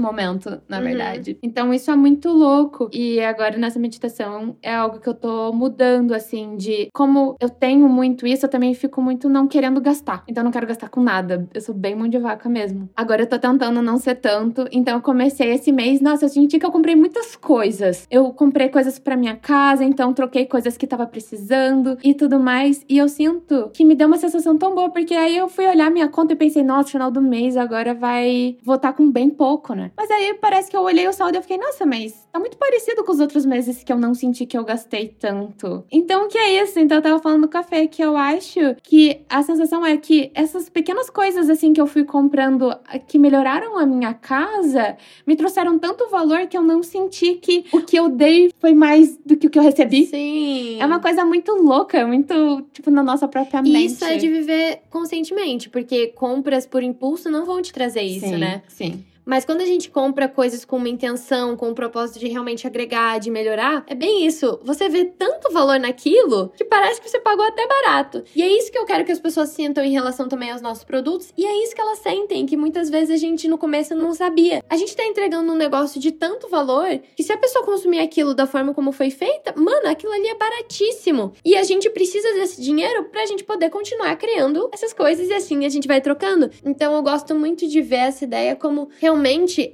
momento, na uhum. verdade. Então isso é muito louco. E agora nessa meditação é algo que eu tô mudando, assim, de como eu tenho muito isso, eu também fico muito não querendo gastar. Então eu não quero gastar com nada. Eu sou bem mão de vaca mesmo. Agora eu tô tentando não ser tanto. Então eu comecei esse mês, nossa, eu senti que eu comprei muitas coisas. Eu comprei coisas para minha casa, então troquei coisas que tava precisando e tudo mais. E eu sinto que me deu uma sensação tão boa, porque aí eu fui olhar minha conta e pensei, nossa, final do mês agora vai voltar com bem pouco, né? Mas aí parece que eu olhei o saldo e eu fiquei, nossa, mas tá muito parecido com os outros meses que eu não senti que eu gastei tanto. Então, o que é isso? Então, eu tava falando do café, que eu acho que a sensação é que essas pequenas coisas, assim, que eu fui comprando, que melhoraram a minha casa, me trouxeram tanto valor que eu não senti que o que eu dei foi mais do que o que eu recebi. Sim. É uma coisa muito louca, muito, tipo, na nossa própria mente. Isso é de viver conscientemente, porque compras por impulso não vão te trazer isso, sim, né? Sim. Mas quando a gente compra coisas com uma intenção, com o um propósito de realmente agregar, de melhorar, é bem isso. Você vê tanto valor naquilo que parece que você pagou até barato. E é isso que eu quero que as pessoas sintam em relação também aos nossos produtos. E é isso que elas sentem, que muitas vezes a gente no começo não sabia. A gente tá entregando um negócio de tanto valor que se a pessoa consumir aquilo da forma como foi feita, mano, aquilo ali é baratíssimo. E a gente precisa desse dinheiro pra gente poder continuar criando essas coisas e assim a gente vai trocando. Então eu gosto muito de ver essa ideia como realmente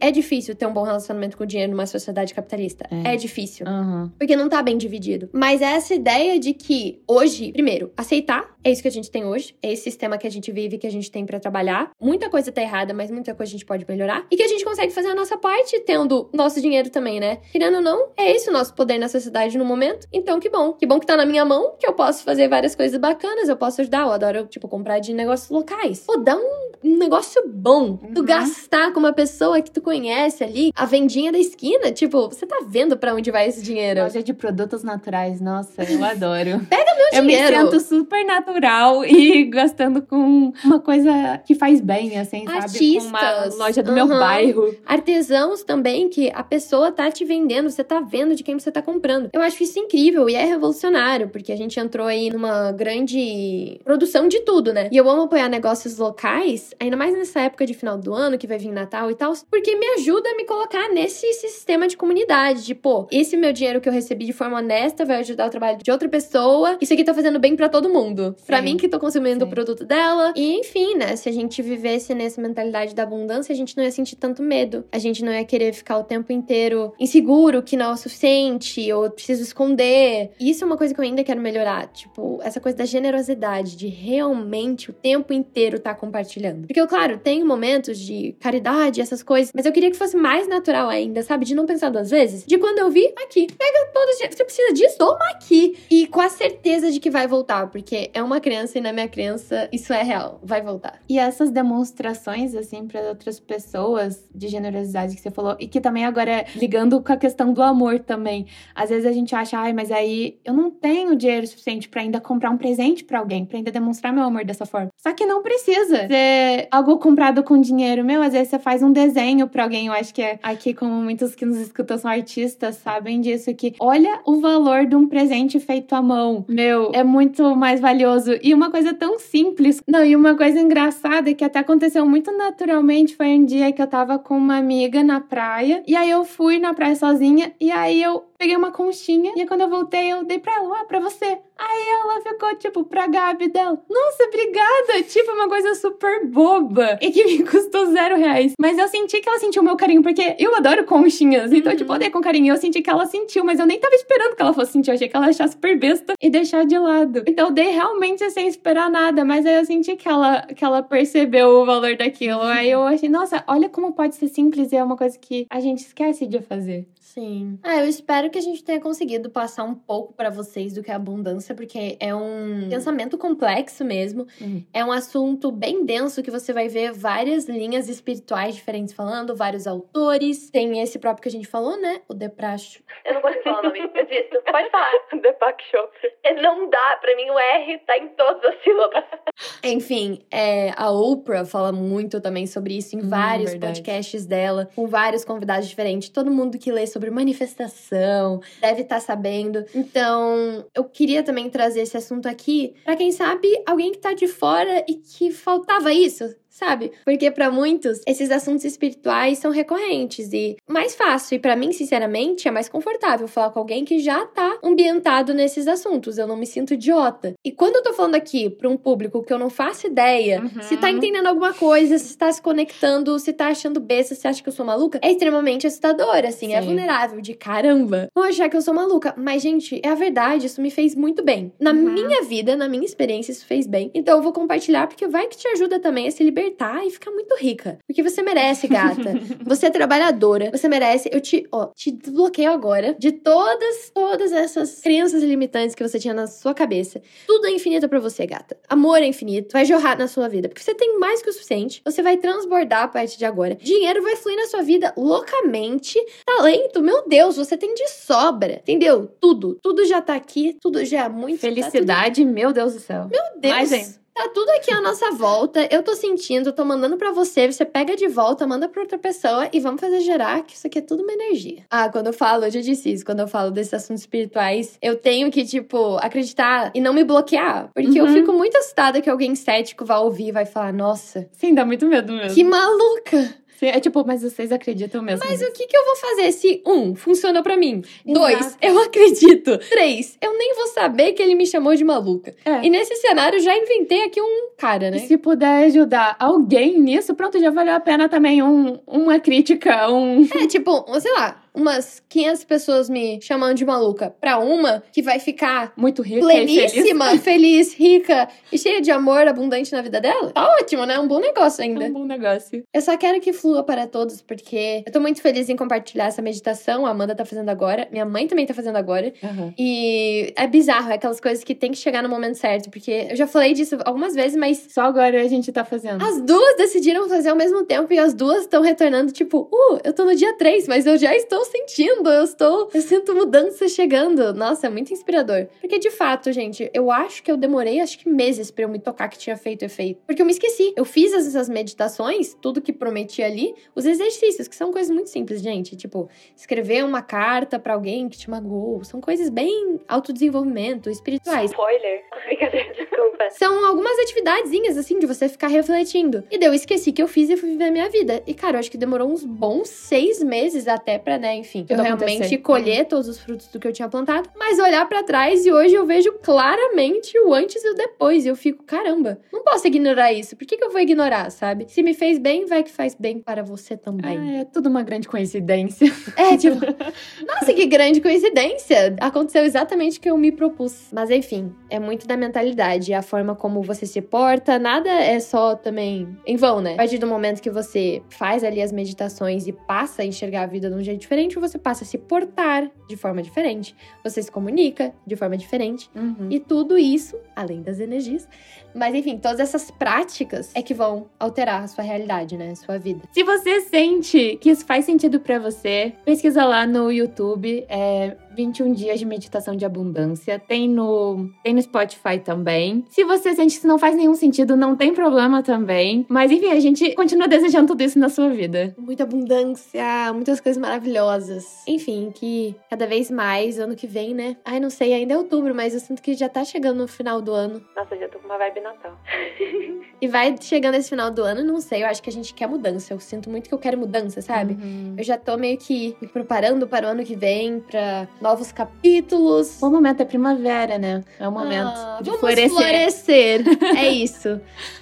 é difícil ter um bom relacionamento com o dinheiro numa sociedade capitalista. É, é difícil. Uhum. Porque não tá bem dividido. Mas é essa ideia de que hoje, primeiro, aceitar é isso que a gente tem hoje, é esse sistema que a gente vive, que a gente tem para trabalhar. Muita coisa tá errada, mas muita coisa a gente pode melhorar. E que a gente consegue fazer a nossa parte tendo nosso dinheiro também, né? Querendo ou não, é esse o nosso poder na sociedade no momento. Então, que bom. Que bom que tá na minha mão, que eu posso fazer várias coisas bacanas, eu posso ajudar. Eu adoro, tipo, comprar de negócios locais. Pô, dá um negócio bom. Uhum. Tu gastar com uma pessoa que tu conhece ali, a vendinha da esquina. Tipo, você tá vendo para onde vai esse dinheiro. Loja de produtos naturais, nossa, eu (laughs) adoro. Pega meu dinheiro. Eu me sinto super natural (laughs) e gastando com uma coisa que faz bem, assim, Artistas. sabe? Com uma loja do uhum. meu bairro. Artesãos também, que a pessoa tá te vendendo, você tá vendo de quem você tá comprando. Eu acho isso incrível e é revolucionário, porque a gente entrou aí numa grande produção de tudo, né? E eu amo apoiar negócios locais ainda mais nessa época de final do ano, que vai vir Natal e tal, porque me ajuda a me colocar nesse sistema de comunidade, de, pô, esse meu dinheiro que eu recebi de forma honesta vai ajudar o trabalho de outra pessoa, isso aqui tá fazendo bem para todo mundo. Para mim que tô consumindo Sim. o produto dela. E enfim, né, se a gente vivesse nessa mentalidade da abundância, a gente não ia sentir tanto medo. A gente não ia querer ficar o tempo inteiro inseguro, que não é o suficiente, ou preciso esconder. Isso é uma coisa que eu ainda quero melhorar, tipo, essa coisa da generosidade, de realmente o tempo inteiro estar tá compartilhando. Porque eu, claro, tenho momentos de caridade, essas coisas, mas eu queria que fosse mais natural ainda, sabe? De não pensar duas vezes. De quando eu vi, aqui. Pega todos Você precisa disso? Toma aqui. E com a certeza de que vai voltar, porque é uma criança e na minha criança isso é real. Vai voltar. E essas demonstrações, assim, para outras pessoas de generosidade que você falou, e que também agora ligando com a questão do amor também. Às vezes a gente acha, ai, mas aí eu não tenho dinheiro suficiente para ainda comprar um presente para alguém, para ainda demonstrar meu amor dessa forma. Só que não precisa ser algo comprado com dinheiro meu. Às vezes você faz um desenho para alguém. Eu acho que é aqui, como muitos que nos escutam são artistas, sabem disso, que olha o valor de um presente feito à mão. Meu, é muito mais valioso. E uma coisa tão simples. Não, e uma coisa engraçada que até aconteceu muito naturalmente foi um dia que eu tava com uma amiga na praia. E aí eu fui na praia sozinha. E aí eu peguei uma conchinha. E quando eu voltei, eu dei pra ela, ah, pra você. Aí ela ficou, tipo, pra Gabi dela. Nossa, obrigada! Tipo, uma coisa super boba. E que (laughs) me custou zero reais. Mas eu senti que ela sentiu o meu carinho, porque eu adoro conchinhas. Então, uhum. tipo, eu dei com carinho. Eu senti que ela sentiu, mas eu nem tava esperando que ela fosse sentir. Eu achei que ela achasse super besta e deixar de lado. Então, eu dei realmente sem esperar nada. Mas aí eu senti que ela, que ela percebeu o valor daquilo. Aí eu achei, nossa, olha como pode ser simples e é uma coisa que a gente esquece de fazer. Sim. Ah, eu espero que a gente tenha conseguido passar um pouco para vocês do que é abundância, porque é um pensamento complexo mesmo. Uhum. É um assunto bem denso que você vai ver várias linhas espirituais diferentes falando, vários autores. Tem esse próprio que a gente falou, né? O Depracho. Eu não consigo falar o nome disso. (laughs) Pode falar. Deepak Chopra. É, não dá, para mim o R tá em todas as sílabas. (laughs) Enfim, é, a Oprah fala muito também sobre isso em hum, vários verdade. podcasts dela, com vários convidados diferentes. Todo mundo que lê sobre sobre manifestação, deve estar tá sabendo. Então, eu queria também trazer esse assunto aqui para quem sabe alguém que tá de fora e que faltava isso, sabe? Porque para muitos esses assuntos espirituais são recorrentes e mais fácil e para mim, sinceramente, é mais confortável falar com alguém que já tá ambientado nesses assuntos. Eu não me sinto idiota. E quando eu tô falando aqui para um público que eu não faço ideia, uhum. se tá entendendo alguma coisa, se tá se conectando, se tá achando besta, se acha que eu sou maluca, é extremamente assustador, assim, é Sim. é vulnerável de caramba. Vão achar que eu sou maluca, mas gente, é a verdade, isso me fez muito bem. Na uhum. minha vida, na minha experiência, isso fez bem. Então eu vou compartilhar porque vai que te ajuda também a se libertar libertar e ficar muito rica. Porque você merece, gata. (laughs) você é trabalhadora. Você merece. Eu te, ó, te desbloqueio agora de todas, todas essas crenças limitantes que você tinha na sua cabeça. Tudo é infinito para você, gata. Amor é infinito. Vai jorrar na sua vida. Porque você tem mais que o suficiente. Você vai transbordar a partir de agora. Dinheiro vai fluir na sua vida loucamente. Talento, meu Deus, você tem de sobra. Entendeu? Tudo. Tudo já tá aqui. Tudo já é muito. Felicidade, tá tudo... meu Deus do céu. Meu Deus. Ainda. Tá tudo aqui à nossa volta. Eu tô sentindo, tô mandando para você, você pega de volta, manda pra outra pessoa e vamos fazer gerar que isso aqui é tudo uma energia. Ah, quando eu falo, eu já disse isso, quando eu falo desses assuntos espirituais, eu tenho que, tipo, acreditar e não me bloquear. Porque uhum. eu fico muito assustada que alguém cético vai ouvir e vai falar, nossa. Sim, dá muito medo mesmo. Que maluca! É tipo, mas vocês acreditam mesmo? Mas nisso? o que, que eu vou fazer se, um, funcionou para mim? Exato. Dois, eu (laughs) acredito. Três, eu nem vou saber que ele me chamou de maluca. É. E nesse cenário, já inventei aqui um cara, né? E se puder ajudar alguém nisso, pronto, já valeu a pena também um, uma crítica, um... É, tipo, sei lá, umas 500 pessoas me chamando de maluca pra uma que vai ficar muito rica, pleníssima, feliz. feliz. rica e cheia de amor abundante na vida dela, tá ótimo, né? Um bom negócio ainda. É um bom negócio. Eu só quero que flua para todos, porque eu tô muito feliz em compartilhar essa meditação. A Amanda tá fazendo agora, minha mãe também tá fazendo agora. Uhum. E é bizarro, é aquelas coisas que tem que chegar no momento certo, porque eu já falei disso algumas vezes, mas. Só agora a gente tá fazendo. As duas decidiram fazer ao mesmo tempo e as duas estão retornando, tipo, uh, eu tô no dia 3, mas eu já estou sentindo, eu estou. Eu sinto mudança chegando. Nossa, é muito inspirador. Porque de fato, gente, eu acho que eu demorei acho que meses para eu me tocar que tinha feito efeito. Porque eu me esqueci. Eu fiz essas meditações, tudo que prometi ali, os exercícios, que são coisas muito simples, gente. Tipo, escrever uma carta para alguém que te magoou. São coisas bem autodesenvolvimento, espirituais. Spoiler. (laughs) Brincadeira, desculpa. São algumas atividadezinhas, assim, de você ficar refletindo. E daí eu esqueci que eu fiz e fui viver a minha vida. E, cara, eu acho que demorou uns bons seis meses até pra, né, enfim, Tudo realmente acontecer. colher todos os frutos do que eu tinha plantado. Mas olhar pra trás e hoje eu vejo claramente o antes e o depois. E eu fico, caramba, não posso ignorar isso. Por que, que eu vou ignorar, sabe? Se me fez bem, vai que faz bem para você também. Ah, é tudo uma grande coincidência. (laughs) É, tipo, (laughs) nossa, que grande coincidência! Aconteceu exatamente o que eu me propus. Mas enfim, é muito da mentalidade, a forma como você se porta, nada é só também em vão, né? A partir do momento que você faz ali as meditações e passa a enxergar a vida de um jeito diferente, você passa a se portar de forma diferente, você se comunica de forma diferente. Uhum. E tudo isso, além das energias, mas enfim, todas essas práticas é que vão alterar a sua realidade, né? A sua vida. Se você sente que isso faz sentido pra você, pesquisa lá no YouTube, é 21 dias de meditação de abundância. Tem no, tem no Spotify também. Se você sente que isso não faz nenhum sentido, não tem problema também. Mas enfim, a gente continua desejando tudo isso na sua vida. Muita abundância, muitas coisas maravilhosas. Enfim, que cada vez mais, ano que vem, né? Ai, não sei, ainda é outubro, mas eu sinto que já tá chegando no final do ano. Nossa, já tô com uma vibe Natal. (laughs) E vai chegando esse final do ano, não sei, eu acho que a gente quer mudança. Eu sinto muito que eu quero mudança, sabe? Uhum. Eu já tô meio que me preparando para o ano que vem, pra novos capítulos. Bom momento é primavera, né? É o momento Ah, de florescer. florescer. (laughs) é isso.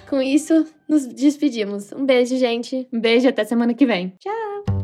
Com isso, nos despedimos. Um beijo, gente. Um beijo, até semana que vem. Tchau.